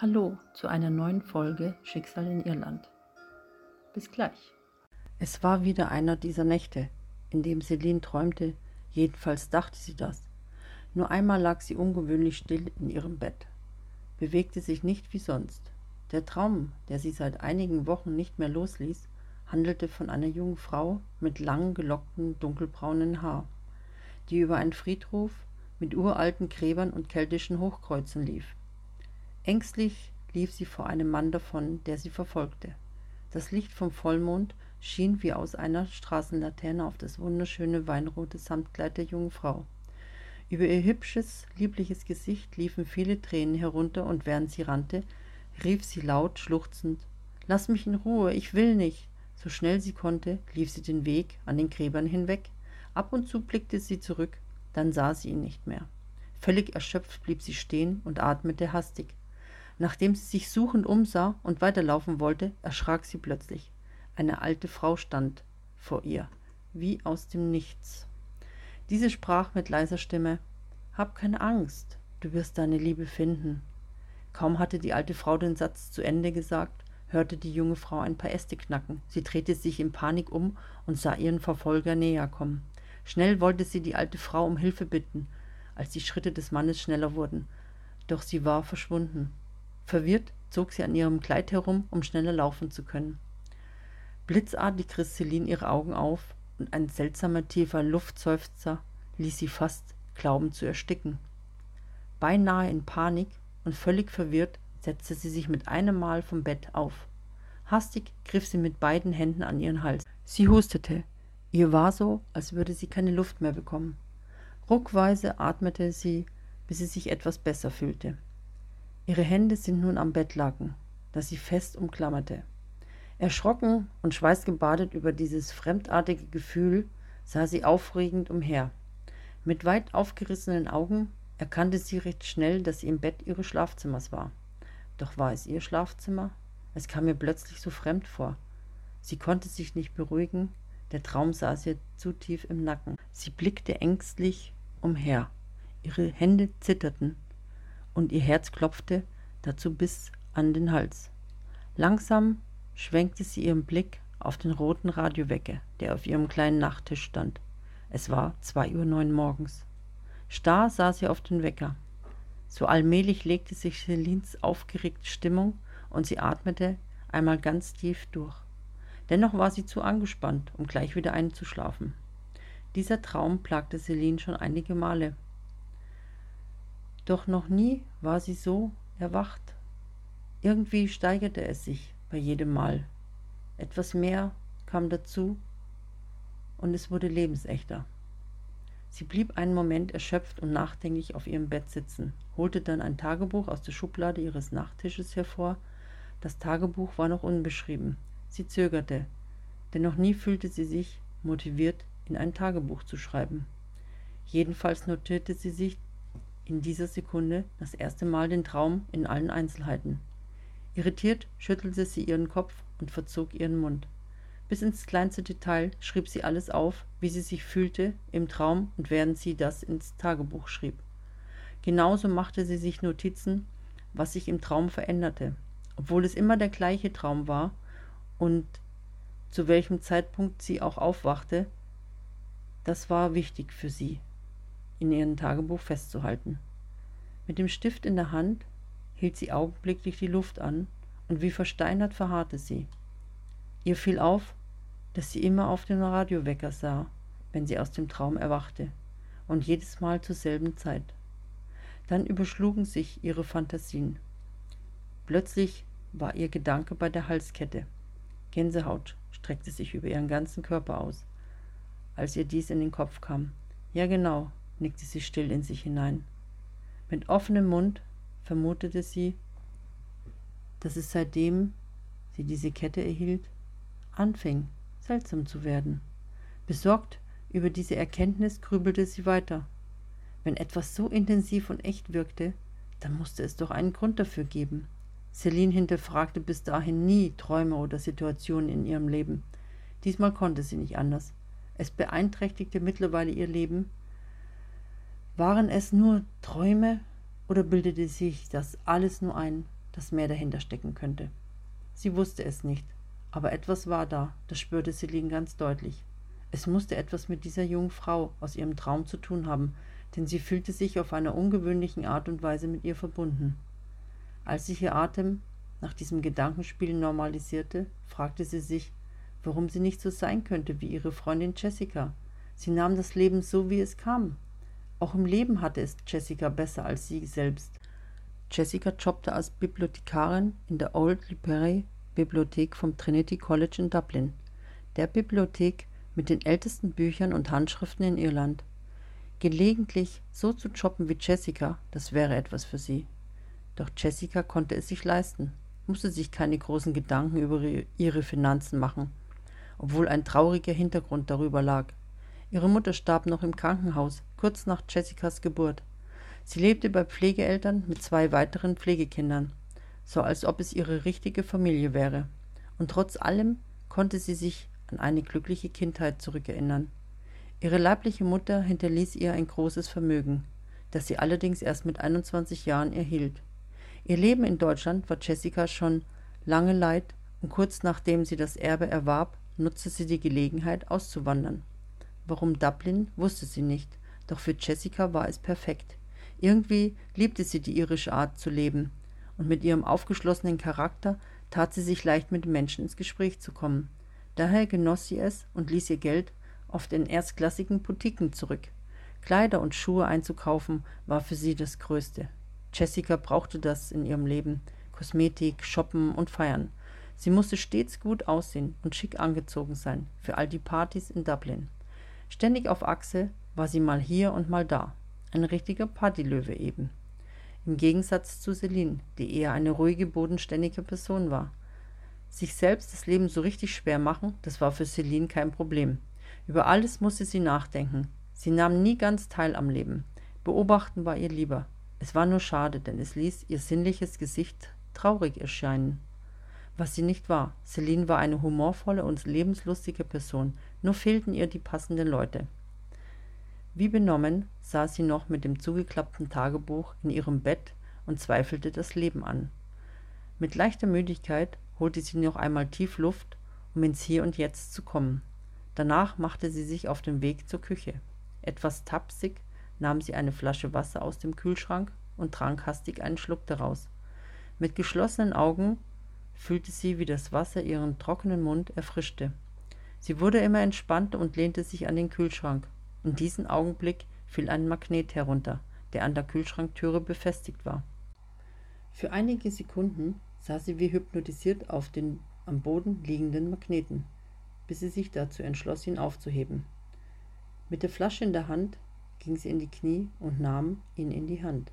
Hallo zu einer neuen Folge Schicksal in Irland. Bis gleich. Es war wieder einer dieser Nächte, in dem Celine träumte, jedenfalls dachte sie das. Nur einmal lag sie ungewöhnlich still in ihrem Bett, bewegte sich nicht wie sonst. Der Traum, der sie seit einigen Wochen nicht mehr losließ, handelte von einer jungen Frau mit lang gelocktem dunkelbraunen Haar, die über einen Friedhof mit uralten Gräbern und keltischen Hochkreuzen lief. Ängstlich lief sie vor einem Mann davon, der sie verfolgte. Das Licht vom Vollmond schien wie aus einer Straßenlaterne auf das wunderschöne weinrote Samtkleid der jungen Frau. Über ihr hübsches, liebliches Gesicht liefen viele Tränen herunter, und während sie rannte, rief sie laut, schluchzend Lass mich in Ruhe, ich will nicht. So schnell sie konnte, lief sie den Weg an den Gräbern hinweg. Ab und zu blickte sie zurück, dann sah sie ihn nicht mehr. Völlig erschöpft blieb sie stehen und atmete hastig. Nachdem sie sich suchend umsah und weiterlaufen wollte, erschrak sie plötzlich. Eine alte Frau stand vor ihr, wie aus dem Nichts. Diese sprach mit leiser Stimme Hab keine Angst, du wirst deine Liebe finden. Kaum hatte die alte Frau den Satz zu Ende gesagt, hörte die junge Frau ein paar Äste knacken. Sie drehte sich in Panik um und sah ihren Verfolger näher kommen. Schnell wollte sie die alte Frau um Hilfe bitten, als die Schritte des Mannes schneller wurden. Doch sie war verschwunden. Verwirrt zog sie an ihrem Kleid herum, um schneller laufen zu können. Blitzartig riss Celine ihre Augen auf und ein seltsamer tiefer Luftseufzer ließ sie fast glauben zu ersticken. Beinahe in Panik und völlig verwirrt setzte sie sich mit einem Mal vom Bett auf. Hastig griff sie mit beiden Händen an ihren Hals. Sie hustete. Ihr war so, als würde sie keine Luft mehr bekommen. Ruckweise atmete sie, bis sie sich etwas besser fühlte. Ihre Hände sind nun am Bettlaken, das sie fest umklammerte. Erschrocken und schweißgebadet über dieses fremdartige Gefühl sah sie aufregend umher. Mit weit aufgerissenen Augen erkannte sie recht schnell, dass sie im Bett ihres Schlafzimmers war. Doch war es ihr Schlafzimmer? Es kam mir plötzlich so fremd vor. Sie konnte sich nicht beruhigen, der Traum saß ihr zu tief im Nacken. Sie blickte ängstlich umher. Ihre Hände zitterten und ihr Herz klopfte dazu bis an den Hals. Langsam schwenkte sie ihren Blick auf den roten Radiowecker, der auf ihrem kleinen Nachttisch stand. Es war zwei Uhr neun morgens. Starr sah sie auf den Wecker. So allmählich legte sich Celines aufgeregte Stimmung und sie atmete einmal ganz tief durch. Dennoch war sie zu angespannt, um gleich wieder einzuschlafen. Dieser Traum plagte Celine schon einige Male. Doch noch nie war sie so erwacht. Irgendwie steigerte es sich bei jedem Mal. Etwas mehr kam dazu und es wurde lebensechter. Sie blieb einen Moment erschöpft und nachdenklich auf ihrem Bett sitzen, holte dann ein Tagebuch aus der Schublade ihres Nachttisches hervor. Das Tagebuch war noch unbeschrieben. Sie zögerte, denn noch nie fühlte sie sich motiviert, in ein Tagebuch zu schreiben. Jedenfalls notierte sie sich in dieser Sekunde das erste Mal den Traum in allen Einzelheiten. Irritiert schüttelte sie ihren Kopf und verzog ihren Mund. Bis ins kleinste Detail schrieb sie alles auf, wie sie sich fühlte im Traum und während sie das ins Tagebuch schrieb. Genauso machte sie sich Notizen, was sich im Traum veränderte, obwohl es immer der gleiche Traum war und zu welchem Zeitpunkt sie auch aufwachte, das war wichtig für sie in ihrem Tagebuch festzuhalten. Mit dem Stift in der Hand hielt sie augenblicklich die Luft an und wie versteinert verharrte sie. Ihr fiel auf, dass sie immer auf den Radiowecker sah, wenn sie aus dem Traum erwachte, und jedes Mal zur selben Zeit. Dann überschlugen sich ihre Fantasien. Plötzlich war ihr Gedanke bei der Halskette. Gänsehaut streckte sich über ihren ganzen Körper aus, als ihr dies in den Kopf kam. Ja genau, nickte sie still in sich hinein. Mit offenem Mund vermutete sie, dass es seitdem sie diese Kette erhielt, anfing seltsam zu werden. Besorgt über diese Erkenntnis grübelte sie weiter. Wenn etwas so intensiv und echt wirkte, dann musste es doch einen Grund dafür geben. Celine hinterfragte bis dahin nie Träume oder Situationen in ihrem Leben. Diesmal konnte sie nicht anders. Es beeinträchtigte mittlerweile ihr Leben waren es nur Träume oder bildete sich das alles nur ein, dass mehr dahinter stecken könnte. Sie wusste es nicht, aber etwas war da, das spürte Celine ganz deutlich. Es musste etwas mit dieser jungen Frau aus ihrem Traum zu tun haben, denn sie fühlte sich auf einer ungewöhnlichen Art und Weise mit ihr verbunden. Als sich ihr Atem nach diesem Gedankenspiel normalisierte, fragte sie sich, warum sie nicht so sein könnte wie ihre Freundin Jessica. Sie nahm das Leben so, wie es kam. Auch im Leben hatte es Jessica besser als sie selbst. Jessica jobbte als Bibliothekarin in der Old Library Bibliothek vom Trinity College in Dublin, der Bibliothek mit den ältesten Büchern und Handschriften in Irland. Gelegentlich so zu jobben wie Jessica, das wäre etwas für sie. Doch Jessica konnte es sich leisten, musste sich keine großen Gedanken über ihre Finanzen machen, obwohl ein trauriger Hintergrund darüber lag. Ihre Mutter starb noch im Krankenhaus, kurz nach Jessicas Geburt. Sie lebte bei Pflegeeltern mit zwei weiteren Pflegekindern, so als ob es ihre richtige Familie wäre. Und trotz allem konnte sie sich an eine glückliche Kindheit zurückerinnern. Ihre leibliche Mutter hinterließ ihr ein großes Vermögen, das sie allerdings erst mit 21 Jahren erhielt. Ihr Leben in Deutschland war Jessica schon lange leid und kurz nachdem sie das Erbe erwarb, nutzte sie die Gelegenheit auszuwandern. Warum Dublin, wusste sie nicht, doch für Jessica war es perfekt. Irgendwie liebte sie die irische Art zu leben, und mit ihrem aufgeschlossenen Charakter tat sie sich leicht mit Menschen ins Gespräch zu kommen. Daher genoss sie es und ließ ihr Geld oft in erstklassigen Boutiquen zurück. Kleider und Schuhe einzukaufen war für sie das Größte. Jessica brauchte das in ihrem Leben. Kosmetik, Shoppen und Feiern. Sie musste stets gut aussehen und schick angezogen sein für all die Partys in Dublin. Ständig auf Achse war sie mal hier und mal da. Ein richtiger Partylöwe eben. Im Gegensatz zu Celine, die eher eine ruhige, bodenständige Person war. Sich selbst das Leben so richtig schwer machen, das war für Celine kein Problem. Über alles musste sie nachdenken. Sie nahm nie ganz teil am Leben. Beobachten war ihr lieber. Es war nur schade, denn es ließ ihr sinnliches Gesicht traurig erscheinen. Was sie nicht war. Celine war eine humorvolle und lebenslustige Person, nur fehlten ihr die passenden Leute. Wie benommen saß sie noch mit dem zugeklappten Tagebuch in ihrem Bett und zweifelte das Leben an. Mit leichter Müdigkeit holte sie noch einmal tief Luft, um ins Hier und Jetzt zu kommen. Danach machte sie sich auf den Weg zur Küche. Etwas tapsig nahm sie eine Flasche Wasser aus dem Kühlschrank und trank hastig einen Schluck daraus. Mit geschlossenen Augen fühlte sie, wie das Wasser ihren trockenen Mund erfrischte. Sie wurde immer entspannter und lehnte sich an den Kühlschrank. In diesem Augenblick fiel ein Magnet herunter, der an der Kühlschranktüre befestigt war. Für einige Sekunden sah sie wie hypnotisiert auf den am Boden liegenden Magneten, bis sie sich dazu entschloss, ihn aufzuheben. Mit der Flasche in der Hand ging sie in die Knie und nahm ihn in die Hand.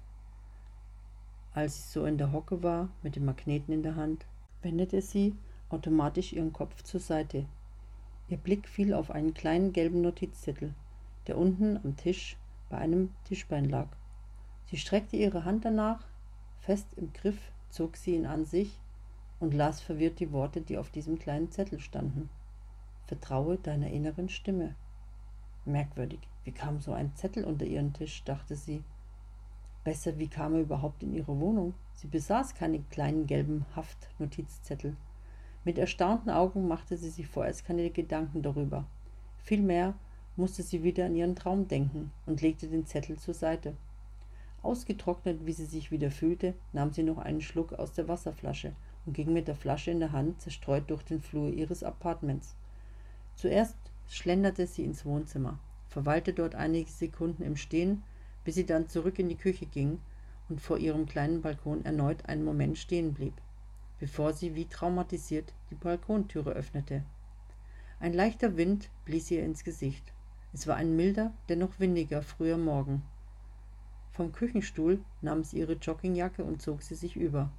Als sie so in der Hocke war, mit dem Magneten in der Hand, wendete sie automatisch ihren Kopf zur Seite. Ihr Blick fiel auf einen kleinen gelben Notizzettel, der unten am Tisch bei einem Tischbein lag. Sie streckte ihre Hand danach, fest im Griff zog sie ihn an sich und las verwirrt die Worte, die auf diesem kleinen Zettel standen. Vertraue deiner inneren Stimme. Merkwürdig, wie kam so ein Zettel unter ihren Tisch, dachte sie. Besser, wie kam er überhaupt in ihre Wohnung? Sie besaß keine kleinen gelben Haftnotizzettel. Mit erstaunten Augen machte sie sich vorerst keine Gedanken darüber. Vielmehr musste sie wieder an ihren Traum denken und legte den Zettel zur Seite. Ausgetrocknet, wie sie sich wieder fühlte, nahm sie noch einen Schluck aus der Wasserflasche und ging mit der Flasche in der Hand zerstreut durch den Flur ihres Appartements. Zuerst schlenderte sie ins Wohnzimmer, verweilte dort einige Sekunden im Stehen, bis sie dann zurück in die Küche ging und vor ihrem kleinen Balkon erneut einen Moment stehen blieb, bevor sie wie traumatisiert die Balkontüre öffnete. Ein leichter Wind blies ihr ins Gesicht. Es war ein milder, dennoch windiger früher Morgen. Vom Küchenstuhl nahm sie ihre Joggingjacke und zog sie sich über.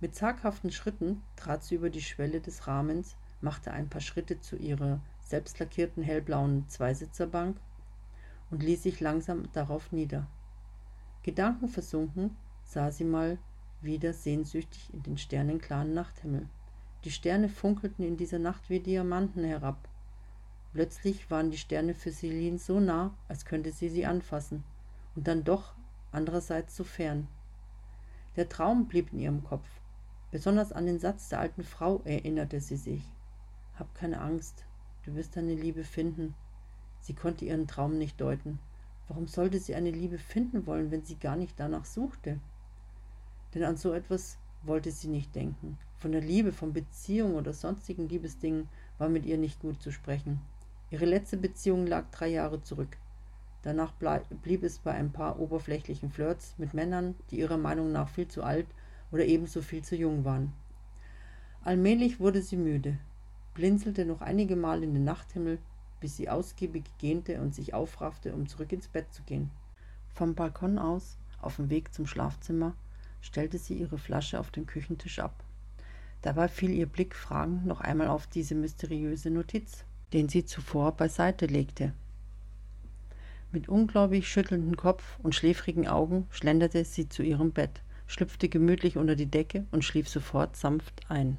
Mit zaghaften Schritten trat sie über die Schwelle des Rahmens, machte ein paar Schritte zu ihrer selbstlackierten hellblauen Zweisitzerbank und ließ sich langsam darauf nieder. Gedankenversunken sah sie mal wieder sehnsüchtig in den sternenklaren Nachthimmel. Die Sterne funkelten in dieser Nacht wie Diamanten herab. Plötzlich waren die Sterne für Celine so nah, als könnte sie sie anfassen, und dann doch andererseits so fern. Der Traum blieb in ihrem Kopf. Besonders an den Satz der alten Frau erinnerte sie sich. Hab keine Angst, du wirst deine Liebe finden. Sie konnte ihren Traum nicht deuten. Warum sollte sie eine Liebe finden wollen, wenn sie gar nicht danach suchte? Denn an so etwas wollte sie nicht denken. Von der Liebe, von Beziehung oder sonstigen Liebesdingen war mit ihr nicht gut zu sprechen. Ihre letzte Beziehung lag drei Jahre zurück. Danach blieb es bei ein paar oberflächlichen Flirts mit Männern, die ihrer Meinung nach viel zu alt oder ebenso viel zu jung waren. Allmählich wurde sie müde, blinzelte noch einige Mal in den Nachthimmel, bis sie ausgiebig gähnte und sich aufraffte, um zurück ins Bett zu gehen. Vom Balkon aus, auf dem Weg zum Schlafzimmer, stellte sie ihre Flasche auf den Küchentisch ab. Dabei fiel ihr Blick fragend noch einmal auf diese mysteriöse Notiz, den sie zuvor beiseite legte. Mit ungläubig schüttelndem Kopf und schläfrigen Augen schlenderte sie zu ihrem Bett, schlüpfte gemütlich unter die Decke und schlief sofort sanft ein.